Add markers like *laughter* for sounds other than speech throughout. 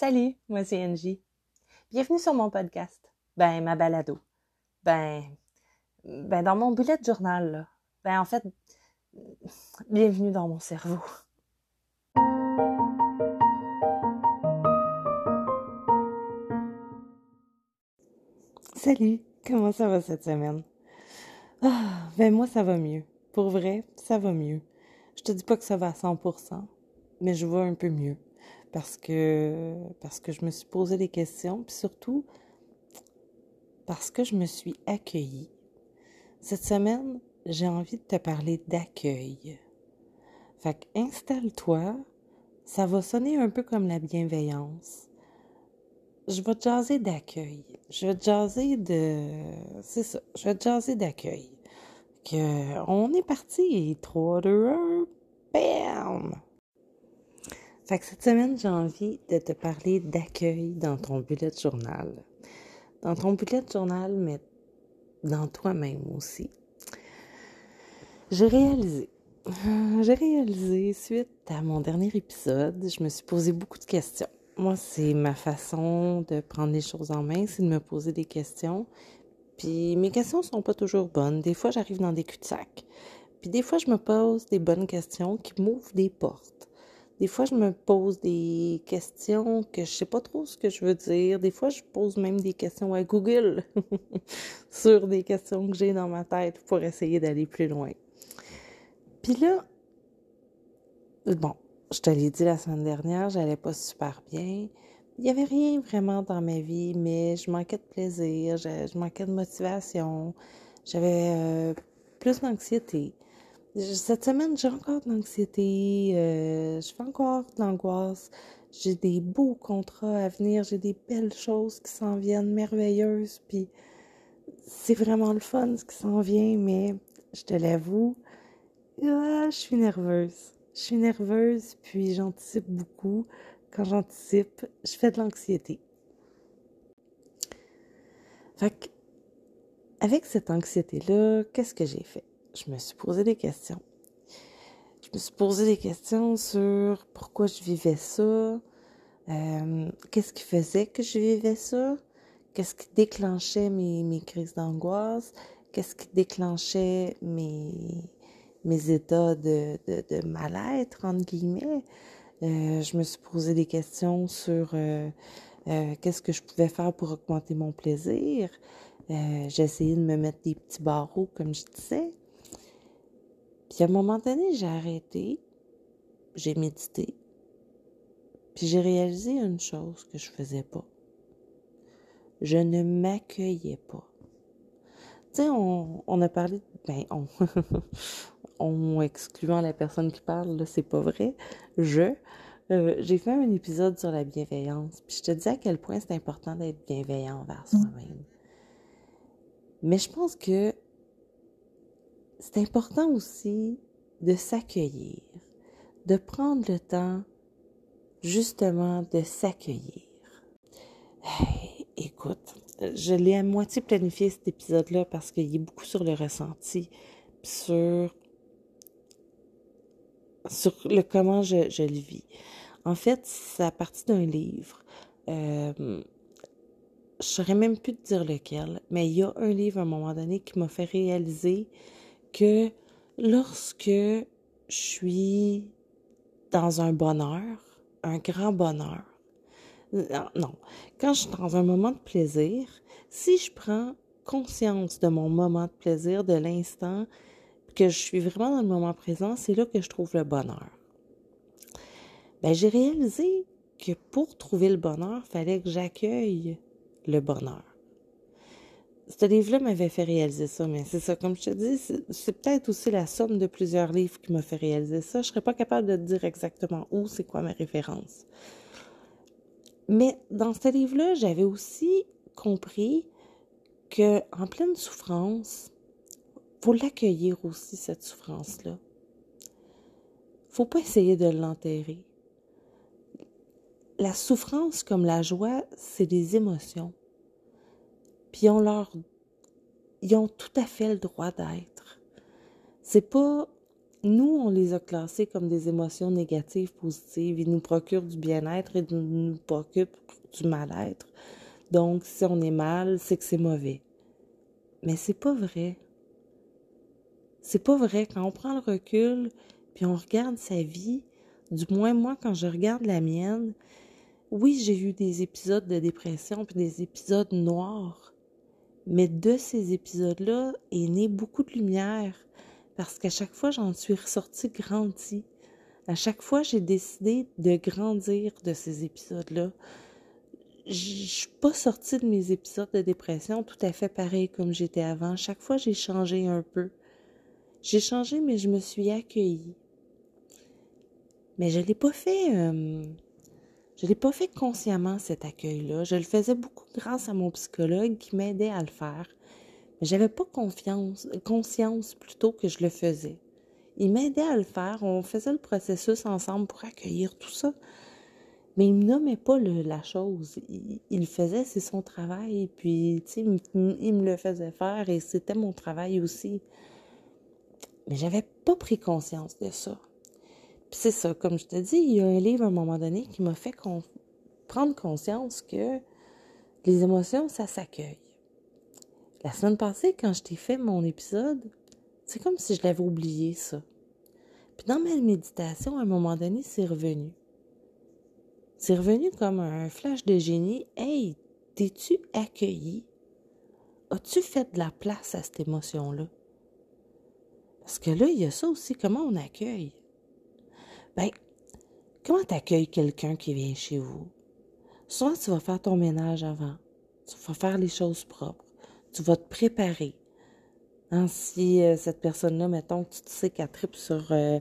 Salut, moi c'est Angie. Bienvenue sur mon podcast. Ben, ma balado. Ben, ben dans mon bullet journal, là. Ben, en fait, bienvenue dans mon cerveau. Salut, comment ça va cette semaine? Ah, ben moi ça va mieux. Pour vrai, ça va mieux. Je te dis pas que ça va à 100%, mais je vais un peu mieux parce que parce que je me suis posé des questions, puis surtout parce que je me suis accueillie. Cette semaine, j'ai envie de te parler d'accueil. Fait installe-toi, ça va sonner un peu comme la bienveillance. Je vais te jaser d'accueil. Je vais te jaser de... C'est ça, je vais te jaser d'accueil. Que on est parti, 3, 2, 1, bam! Fait que cette semaine, j'ai envie de te parler d'accueil dans ton bullet journal. Dans ton bullet journal, mais dans toi-même aussi. J'ai réalisé, *laughs* j'ai réalisé suite à mon dernier épisode, je me suis posé beaucoup de questions. Moi, c'est ma façon de prendre les choses en main, c'est de me poser des questions. Puis mes questions sont pas toujours bonnes. Des fois, j'arrive dans des cul-de-sac. Puis des fois, je me pose des bonnes questions qui m'ouvrent des portes. Des fois, je me pose des questions que je sais pas trop ce que je veux dire. Des fois, je pose même des questions à Google *laughs* sur des questions que j'ai dans ma tête pour essayer d'aller plus loin. Puis là, bon, je te l'ai dit la semaine dernière, j'allais pas super bien. Il y avait rien vraiment dans ma vie, mais je manquais de plaisir, je, manquais de motivation, j'avais euh, plus d'anxiété. Cette semaine, j'ai encore de l'anxiété, euh, je fais encore de l'angoisse. J'ai des beaux contrats à venir, j'ai des belles choses qui s'en viennent merveilleuses, puis c'est vraiment le fun ce qui s'en vient, mais je te l'avoue, je suis nerveuse. Je suis nerveuse, puis j'anticipe beaucoup. Quand j'anticipe, je fais de l'anxiété. Fait que, avec cette anxiété-là, qu'est-ce que j'ai fait? Je me suis posé des questions. Je me suis posé des questions sur pourquoi je vivais ça, euh, qu'est-ce qui faisait que je vivais ça, qu'est-ce qui déclenchait mes, crises d'angoisse, qu'est-ce qui déclenchait mes, états de mal-être, entre guillemets? Euh, je me suis posé des questions sur euh, qu'est-ce que je pouvais faire pour augmenter mon plaisir? j'ai essayé de me mettre des petits barreaux, comme je disais. Puis à un moment donné, j'ai arrêté, j'ai médité, puis j'ai réalisé une chose que je faisais pas. Je ne m'accueillais pas. Tu sais, on, on, a parlé, ben, on, *laughs* on excluant la personne qui parle, là, c'est pas vrai. Je, euh, j'ai fait un épisode sur la bienveillance, puis je te dis à quel point c'est important d'être bienveillant envers soi-même. Mais je pense que c'est important aussi de s'accueillir, de prendre le temps justement de s'accueillir. écoute, je l'ai à moitié planifié cet épisode-là parce qu'il est beaucoup sur le ressenti, sur, sur le comment je, le vis. En fait, c'est à d'un livre. Euh, je saurais même plus te dire lequel, mais il y a un livre à un moment donné qui m'a fait réaliser que lorsque je suis dans un bonheur, un grand bonheur, non, quand je suis dans un moment de plaisir, si je prends conscience de mon moment de plaisir, de l'instant, que je suis vraiment dans le moment présent, c'est là que je trouve le bonheur. Ben, j'ai réalisé que pour trouver le bonheur, il fallait que j'accueille le bonheur ce livre-là m'avait fait réaliser ça, mais c'est ça, comme je te dis, c'est peut-être aussi la somme de plusieurs livres qui m'a fait réaliser ça. Je serais pas capable de dire exactement où, c'est quoi mes références. Mais dans ce livre-là, j'avais aussi compris que en pleine souffrance, faut l'accueillir aussi cette souffrance-là. Faut pas essayer de l'enterrer. La souffrance comme la joie, c'est des émotions. Puis ils ont leur ils ont tout à fait le droit d'être. C'est pas nous, on les a classés comme des émotions négatives, positives. Ils nous procurent du bien-être et nous procurent du mal-être. Donc, si on est mal, c'est que c'est mauvais. Mais c'est pas vrai. C'est pas vrai. Quand on prend le recul, puis on regarde sa vie, du moins moi, quand je regarde la mienne, oui, j'ai eu des épisodes de dépression, puis des épisodes noirs. Mais de ces épisodes-là est né beaucoup de lumière parce qu'à chaque fois, j'en suis ressortie grandie. À chaque fois, j'ai décidé de grandir de ces épisodes-là. Je suis pas sortie de mes épisodes de dépression tout à fait pareil comme j'étais avant. Chaque fois, j'ai changé un peu. J'ai changé, mais je me suis accueillie. Mais je l'ai pas fait. Euh, je l'ai pas fait consciemment cet accueil-là. Je le faisais beaucoup grâce à mon psychologue qui m'aidait à le faire. J'avais pas confiance, conscience plutôt que je le faisais. Il m'aidait à le faire. On faisait le processus ensemble pour accueillir tout ça. Mais il me nommait pas la chose. Il, faisait, c'est son travail. Puis, tu sais, il, me le faisait faire et c'était mon travail aussi. Mais j'avais pas pris conscience de ça. C'est ça, comme je te dis, il y a un livre à un moment donné qui m'a fait prendre conscience que les émotions, ça s'accueille. La semaine passée, quand je t'ai fait mon épisode, c'est comme si je l'avais oublié, ça. Puis dans ma méditation, à un moment donné, c'est revenu. C'est revenu comme un flash de génie. Hey, t'es-tu accueilli? As-tu fait de la place à cette émotion-là? Parce que là, il y a ça aussi, comment on accueille? Ben, comment t'accueilles quelqu'un qui vient chez vous? Soit tu vas faire ton ménage avant, tu vas faire les choses propres tu vas te préparer. Hein, si euh, cette personne-là, mettons que tu sais qu'elle tripe sur, euh,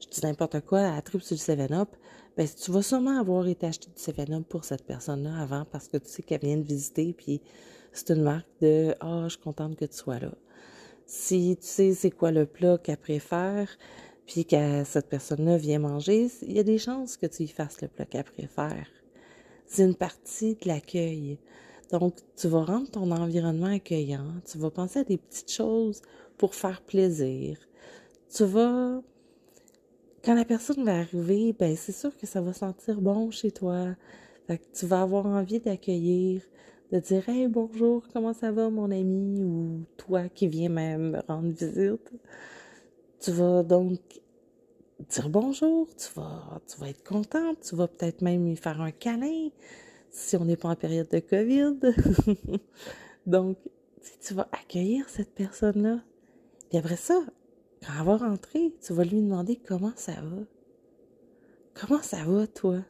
je dis n'importe quoi, elle tripe sur le 7-Up, ben, tu vas sûrement avoir été acheté du 7-Up pour cette personne-là avant parce que tu sais qu'elle vient de visiter, puis c'est une marque de « Ah, je suis contente que tu sois là ». Si tu sais c'est quoi le plat qu'elle préfère, puis que cette personne-là vient manger, il y a des chances que tu y fasses le plat qu'elle préfère. C'est une partie de l'accueil. Donc, tu vas rendre ton environnement accueillant, tu vas penser à des petites choses pour faire plaisir. Tu vas, quand la personne va arriver, ben c'est sûr que ça va sentir bon chez toi. Fait que tu vas avoir envie d'accueillir, de dire Hey bonjour, comment ça va mon ami ou toi qui viens même rendre visite. Tu vas donc dire bonjour, tu vas, tu vas être contente, tu vas peut-être même lui faire un câlin si on n'est pas en période de COVID. *laughs* Donc, tu vas accueillir cette personne-là. Et après ça, quand elle va rentrer, tu vas lui demander comment ça va. Comment ça va, toi?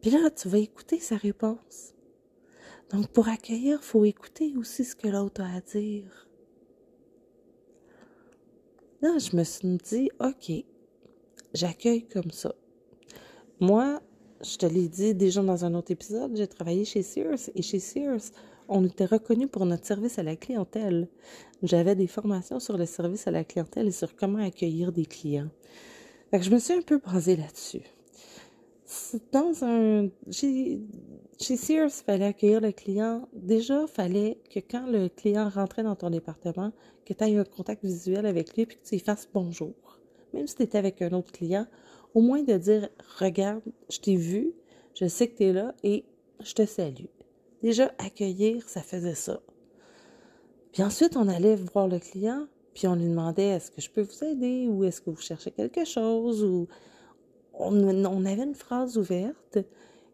Puis là, tu vas écouter sa réponse. Donc, pour accueillir, il faut écouter aussi ce que l'autre a à dire. Là, je me suis dit, OK, j'accueille comme ça. Moi, je te l'ai dit déjà dans un autre épisode, j'ai travaillé chez Sears et chez Sears, on était reconnu pour notre service à la clientèle. J'avais des formations sur le service à la clientèle et sur comment accueillir des clients. Fait je me suis un peu basée là-dessus. Dans un, chez, Sears, il fallait accueillir le client. Déjà, il fallait que quand le client rentrait dans ton département, que tu aies un contact visuel avec lui et que tu lui fasses bonjour. Même si tu étais avec un autre client, au moins de dire Regarde, je t'ai vu, je sais que tu es là et je te salue. Déjà, accueillir, ça faisait ça. Puis ensuite, on allait voir le client, puis on lui demandait Est-ce que je peux vous aider ou est-ce que vous cherchez quelque chose ou on, avait une phrase ouverte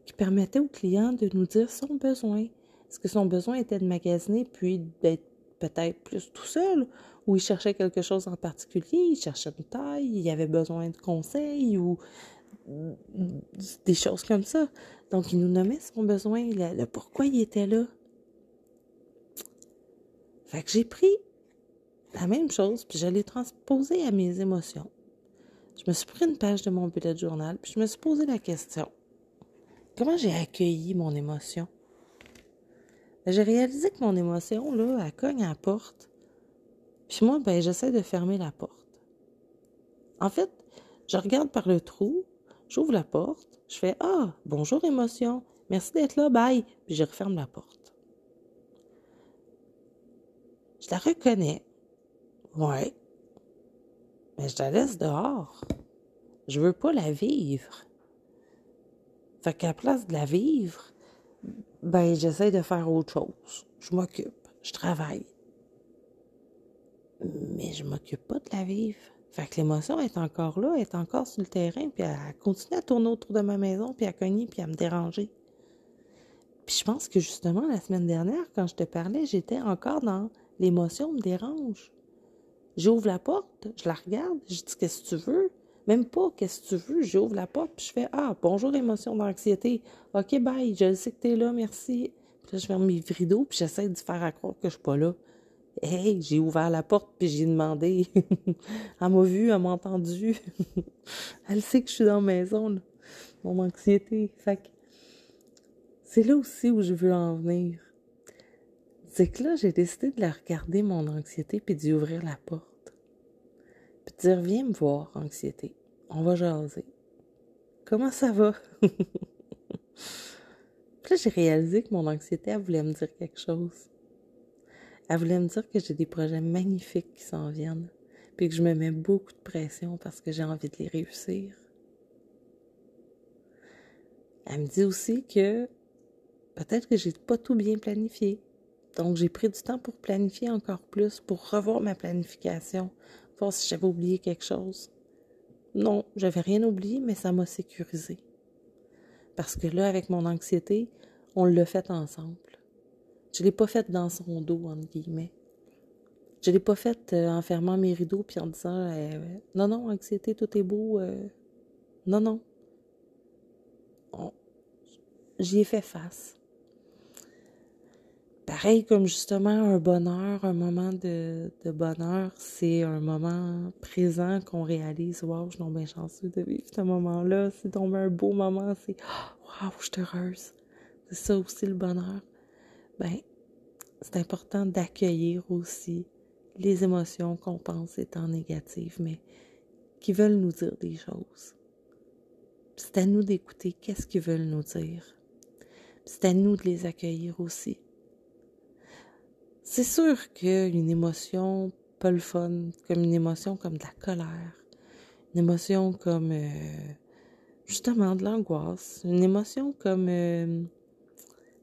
qui permettait au client de nous dire son besoin. Est-ce que son besoin était de magasiner puis d'être peut-être plus tout seul ou il cherchait quelque chose en particulier, il cherchait une taille, il avait besoin de conseils ou des choses comme ça. Donc, il nous nommait son besoin, le, pourquoi il était là. Fait que j'ai pris la même chose, puis je l'ai transposé à mes émotions. Je me suis pris une page de mon bullet journal, puis je me suis posé la question. Comment j'ai accueilli mon émotion? Ben, j'ai réalisé que mon émotion, là, elle cogne à la porte, puis moi, ben, j'essaie de fermer la porte. En fait, je regarde par le trou, j'ouvre la porte, je fais Ah, bonjour émotion, merci d'être là, bye, puis je referme la porte. Je la reconnais. Ouais. Mais je la laisse dehors. Je veux pas la vivre. Fait qu'à la place de la vivre, ben j'essaie de faire autre chose. Je m'occupe, je travaille. Mais je m'occupe pas de la vivre. Fait que l'émotion est encore là, est encore sur le terrain, puis elle continue à tourner autour de ma maison, puis à cogner, puis à me déranger. Puis je pense que justement, la semaine dernière, quand je te parlais, j'étais encore dans l'émotion me dérange. J'ouvre la porte, je la regarde, je dis qu'est-ce que tu veux? Même pas qu'est-ce que tu veux, j'ouvre la porte, puis je fais Ah, bonjour émotion d'anxiété. OK, bye, je sais que t'es là, merci. Puis là, je ferme mes rideaux, puis j'essaie de faire à croire que je suis pas là. Hey, j'ai ouvert la porte, puis j'ai demandé. *laughs* elle m'a vu, elle m'a entendu. *laughs* elle sait que je suis dans la maison. Mon anxiété. Fait que c'est là aussi où je veux en venir. C'est que là, j'ai décidé de la regarder, mon anxiété, puis d'y ouvrir la porte. Puis de dire, viens me voir, anxiété. On va jaser. Comment ça va? *laughs* puis là, j'ai réalisé que mon anxiété, elle voulait me dire quelque chose. Elle voulait me dire que j'ai des projets magnifiques qui s'en viennent, puis que je me mets beaucoup de pression parce que j'ai envie de les réussir. Elle me dit aussi que peut-être que j'ai pas tout bien planifié. Donc, j'ai pris du temps pour planifier encore plus, pour revoir ma planification, voir si j'avais oublié quelque chose. Non, j'avais rien oublié, mais ça m'a sécurisé. Parce que là, avec mon anxiété, on l'a fait ensemble. Je l'ai pas fait dans son dos, entre guillemets. Je l'ai pas fait euh, en fermant mes rideaux puis en disant euh, non, non, anxiété, tout est beau. Euh. non, non. J'y ai fait face. Pareil comme justement un bonheur, un moment de, bonheur, c'est un moment présent qu'on réalise. Waouh, je suis bien chanceux de vivre ce moment-là. C'est donc un beau moment. C'est waouh, je suis heureuse. C'est ça aussi le bonheur. Ben, c'est important d'accueillir aussi les émotions qu'on pense étant négatives, mais qui veulent nous dire des choses. C'est à nous d'écouter qu'est-ce qu'ils veulent nous dire. C'est à nous de les accueillir aussi. C'est sûr qu'une émotion pas le fun, comme une émotion comme de la colère, une émotion comme euh, justement de l'angoisse, une émotion comme euh,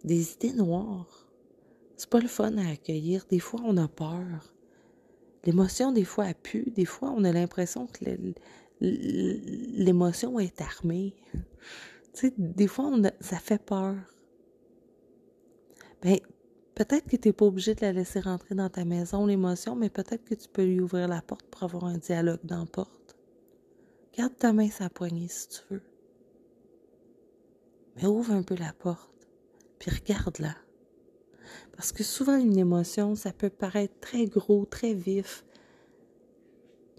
des idées noires. C'est pas le fun à accueillir. Des fois, on a peur. L'émotion, des fois, a pu. Des fois, on a l'impression que l'émotion est armée. Tu sais, des fois, ça fait peur. Ben, Peut-être que tu n'es pas obligé de la laisser rentrer dans ta maison, l'émotion, mais peut-être que tu peux lui ouvrir la porte pour avoir un dialogue dans la porte. Garde ta main sa poignée si tu veux. Mais ouvre un peu la porte, puis regarde-la. Parce que souvent, une émotion, ça peut paraître très gros, très vif,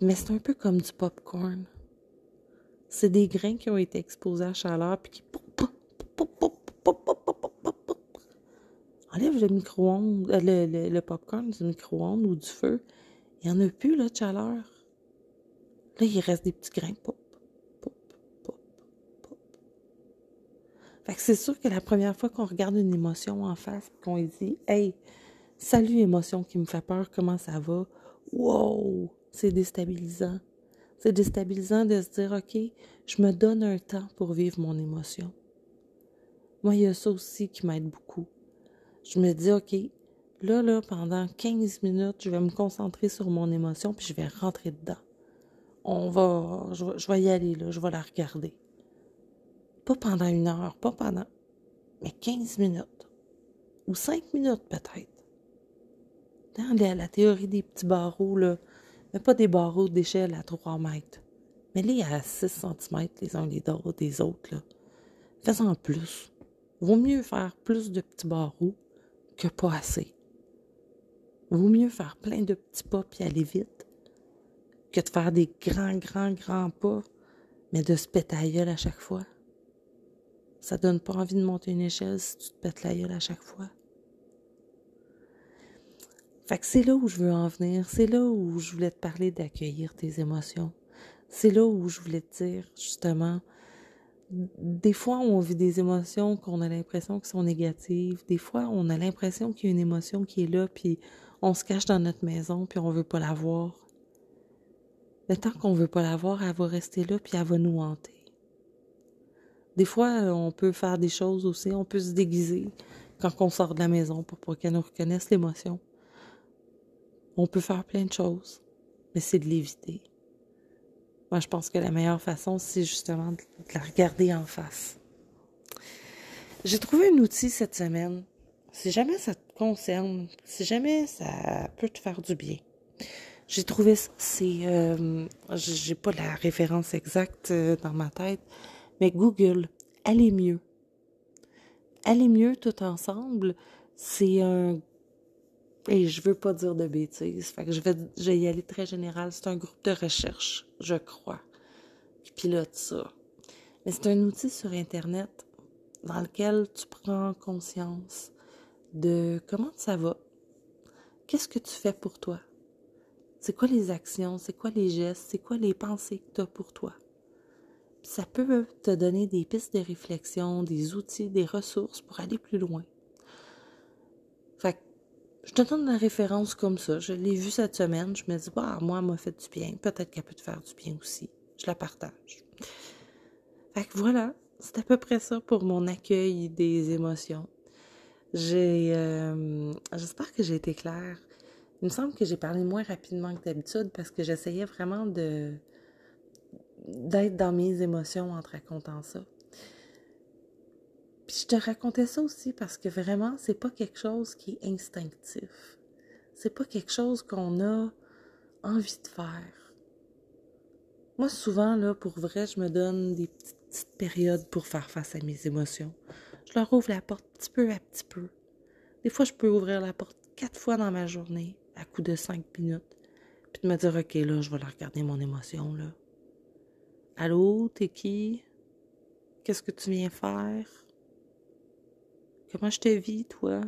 mais c'est un peu comme du popcorn. C'est des grains qui ont été exposés à chaleur, puis qui enlève le micro-ondes, euh, le, le, popcorn du micro-ondes ou du feu. Il n'y en a plus, là, de chaleur. Là, il reste des petits grains. Pop, pop, pop, pop. Fait que c'est sûr que la première fois qu'on regarde une émotion en face, qu'on dit Hey, salut émotion qui me fait peur, comment ça va? Wow! C'est déstabilisant. C'est déstabilisant de se dire OK, je me donne un temps pour vivre mon émotion. Moi, il y a ça aussi qui m'aide beaucoup je me dis, OK, là, là, pendant 15 minutes, je vais me concentrer sur mon émotion, puis je vais rentrer dedans. On va, je, vais y aller, là, je vais la regarder. Pas pendant une heure, pas pendant, mais 15 minutes. Ou 5 minutes peut-être. Dans la, la, théorie des petits barreaux, là, mais pas des barreaux d'échelle à 3 mètres. Mais les à 6 cm les uns les autres, des autres, là. Fais-en plus. Vaut mieux faire plus de petits barreaux que pas assez. Vaut mieux faire plein de petits pas puis aller vite que de faire des grands, grands, grands pas, mais de se péter la gueule à chaque fois. Ça donne pas envie de monter une échelle si tu te pètes la gueule à chaque fois. Fait que c'est là où je veux en venir. C'est là où je voulais te parler d'accueillir tes émotions. C'est là où je voulais te dire, justement, des fois, on vit des émotions qu'on a l'impression qu'elles sont négatives. Des fois, on a l'impression qu'il y a une émotion qui est là, puis on se cache dans notre maison, puis on veut pas la voir. le temps qu'on veut pas la voir, elle va rester là, puis elle va nous hanter. Des fois, on peut faire des choses aussi, on peut se déguiser quand on sort de la maison pour pas qu'elle nous reconnaisse l'émotion. On peut faire plein de choses, mais c'est de l'éviter. Moi, je pense que la meilleure façon, c'est justement de la regarder en face. J'ai trouvé un outil cette semaine. Si jamais ça te concerne, si jamais ça peut te faire du bien. J'ai trouvé c'est, euh, j'ai pas la référence exacte euh, dans ma tête, mais Google, allez mieux. Allez mieux tout ensemble, c'est un et je veux pas dire de bêtises, fait que je vais, y aller très général. C'est un groupe de recherche, je crois, qui pilote ça. Mais c'est un outil sur Internet dans lequel tu prends conscience de comment ça va. Qu'est-ce que tu fais pour toi? C'est quoi les actions? C'est quoi les gestes? C'est quoi les pensées que tu as pour toi? ça peut te donner des pistes de réflexion, des outils, des ressources pour aller plus loin. Fait que je te donne la référence comme ça. Je l'ai vue cette semaine. Je me dis, bah, moi, elle m'a fait du bien. Peut-être qu'elle peut te faire du bien aussi. Je la partage. Fait que voilà. C'est à peu près ça pour mon accueil des émotions. J'ai, euh, j'espère que j'ai été claire. Il me semble que j'ai parlé moins rapidement que d'habitude parce que j'essayais vraiment d'être dans mes émotions en te racontant ça. Je te racontais ça aussi parce que vraiment, c'est pas quelque chose qui est instinctif. C'est pas quelque chose qu'on a envie de faire. Moi, souvent, là, pour vrai, je me donne des petites, périodes pour faire face à mes émotions. Je leur ouvre la porte petit peu à petit peu. Des fois, je peux ouvrir la porte quatre fois dans ma journée, à coup de cinq minutes, puis de me dire, OK, là, je vais la regarder mon émotion, là. Allô, t'es qui? Qu'est-ce que tu viens faire? Comment je te vis, toi?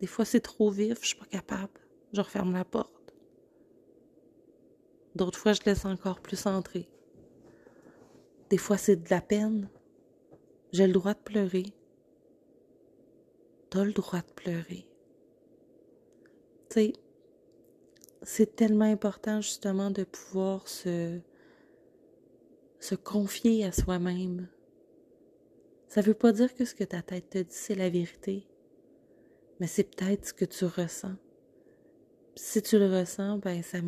Des fois, c'est trop vif, je suis pas capable. Je referme la porte. D'autres fois, je laisse encore plus entrer. Des fois, c'est de la peine. J'ai le droit de pleurer. T'as le droit de pleurer. Tu sais, c'est tellement important justement de pouvoir se se confier à soi-même. Ça ne veut pas dire que ce que ta tête te dit, c'est la vérité, mais c'est peut-être ce que tu ressens. si tu le ressens, ben ça,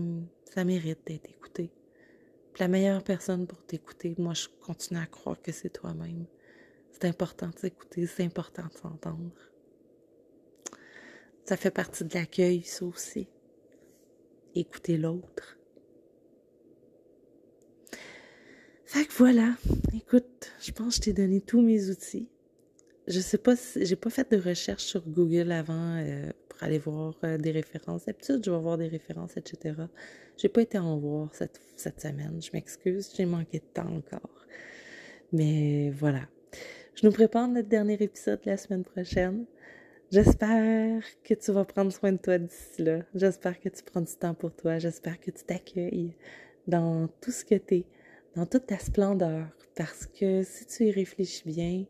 ça mérite d'être écouté. la meilleure personne pour t'écouter, moi je continue à croire que c'est toi-même. C'est important de s'écouter, c'est important de s'entendre. Ça fait partie de l'accueil, ça aussi. Écouter l'autre. Fait que voilà, écoute, je pense que je t'ai donné tous mes outils. Je sais pas si j'ai pas fait de recherche sur Google avant euh, pour aller voir euh, des références. D'habitude, je vais voir des références, etc. J'ai pas été en voir cette, cette semaine. Je m'excuse, j'ai manqué de temps encore. Mais voilà. Je nous prépare notre dernier épisode la semaine prochaine. J'espère que tu vas prendre soin de toi d'ici là. J'espère que tu prends du temps pour toi. J'espère que tu t'accueilles dans tout ce que tu es dans toute ta splendeur, parce que si tu y réfléchis bien,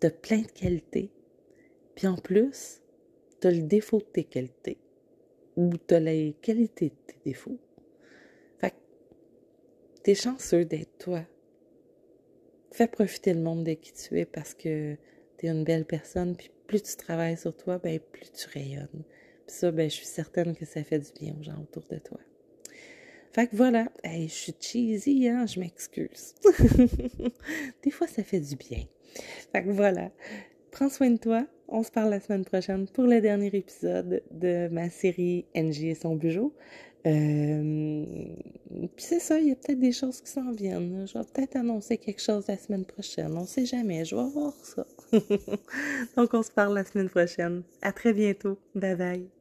tu plein de qualités. Puis en plus, tu le défaut de tes qualités, ou tu les qualités de tes défauts. Fait que tu es chanceux d'être toi. Fais profiter le monde de qui tu es parce que tu es une belle personne, puis plus tu travailles sur toi, ben plus tu rayonnes. Puis ça, ben je suis certaine que ça fait du bien aux gens autour de toi. Fait que voilà, je suis cheesy, hein, je m'excuse. *laughs* Des fois, ça fait du bien. Fait que voilà, prends soin de toi. On se parle la semaine prochaine pour le dernier épisode de ma série NJ et son bijou. Euh, puis c'est ça, il y a peut-être des choses qui s'en viennent. Je vais peut-être annoncer quelque chose la semaine prochaine. On sait jamais, je vais voir ça. *laughs* Donc on se parle la semaine prochaine. À très bientôt. Bye bye.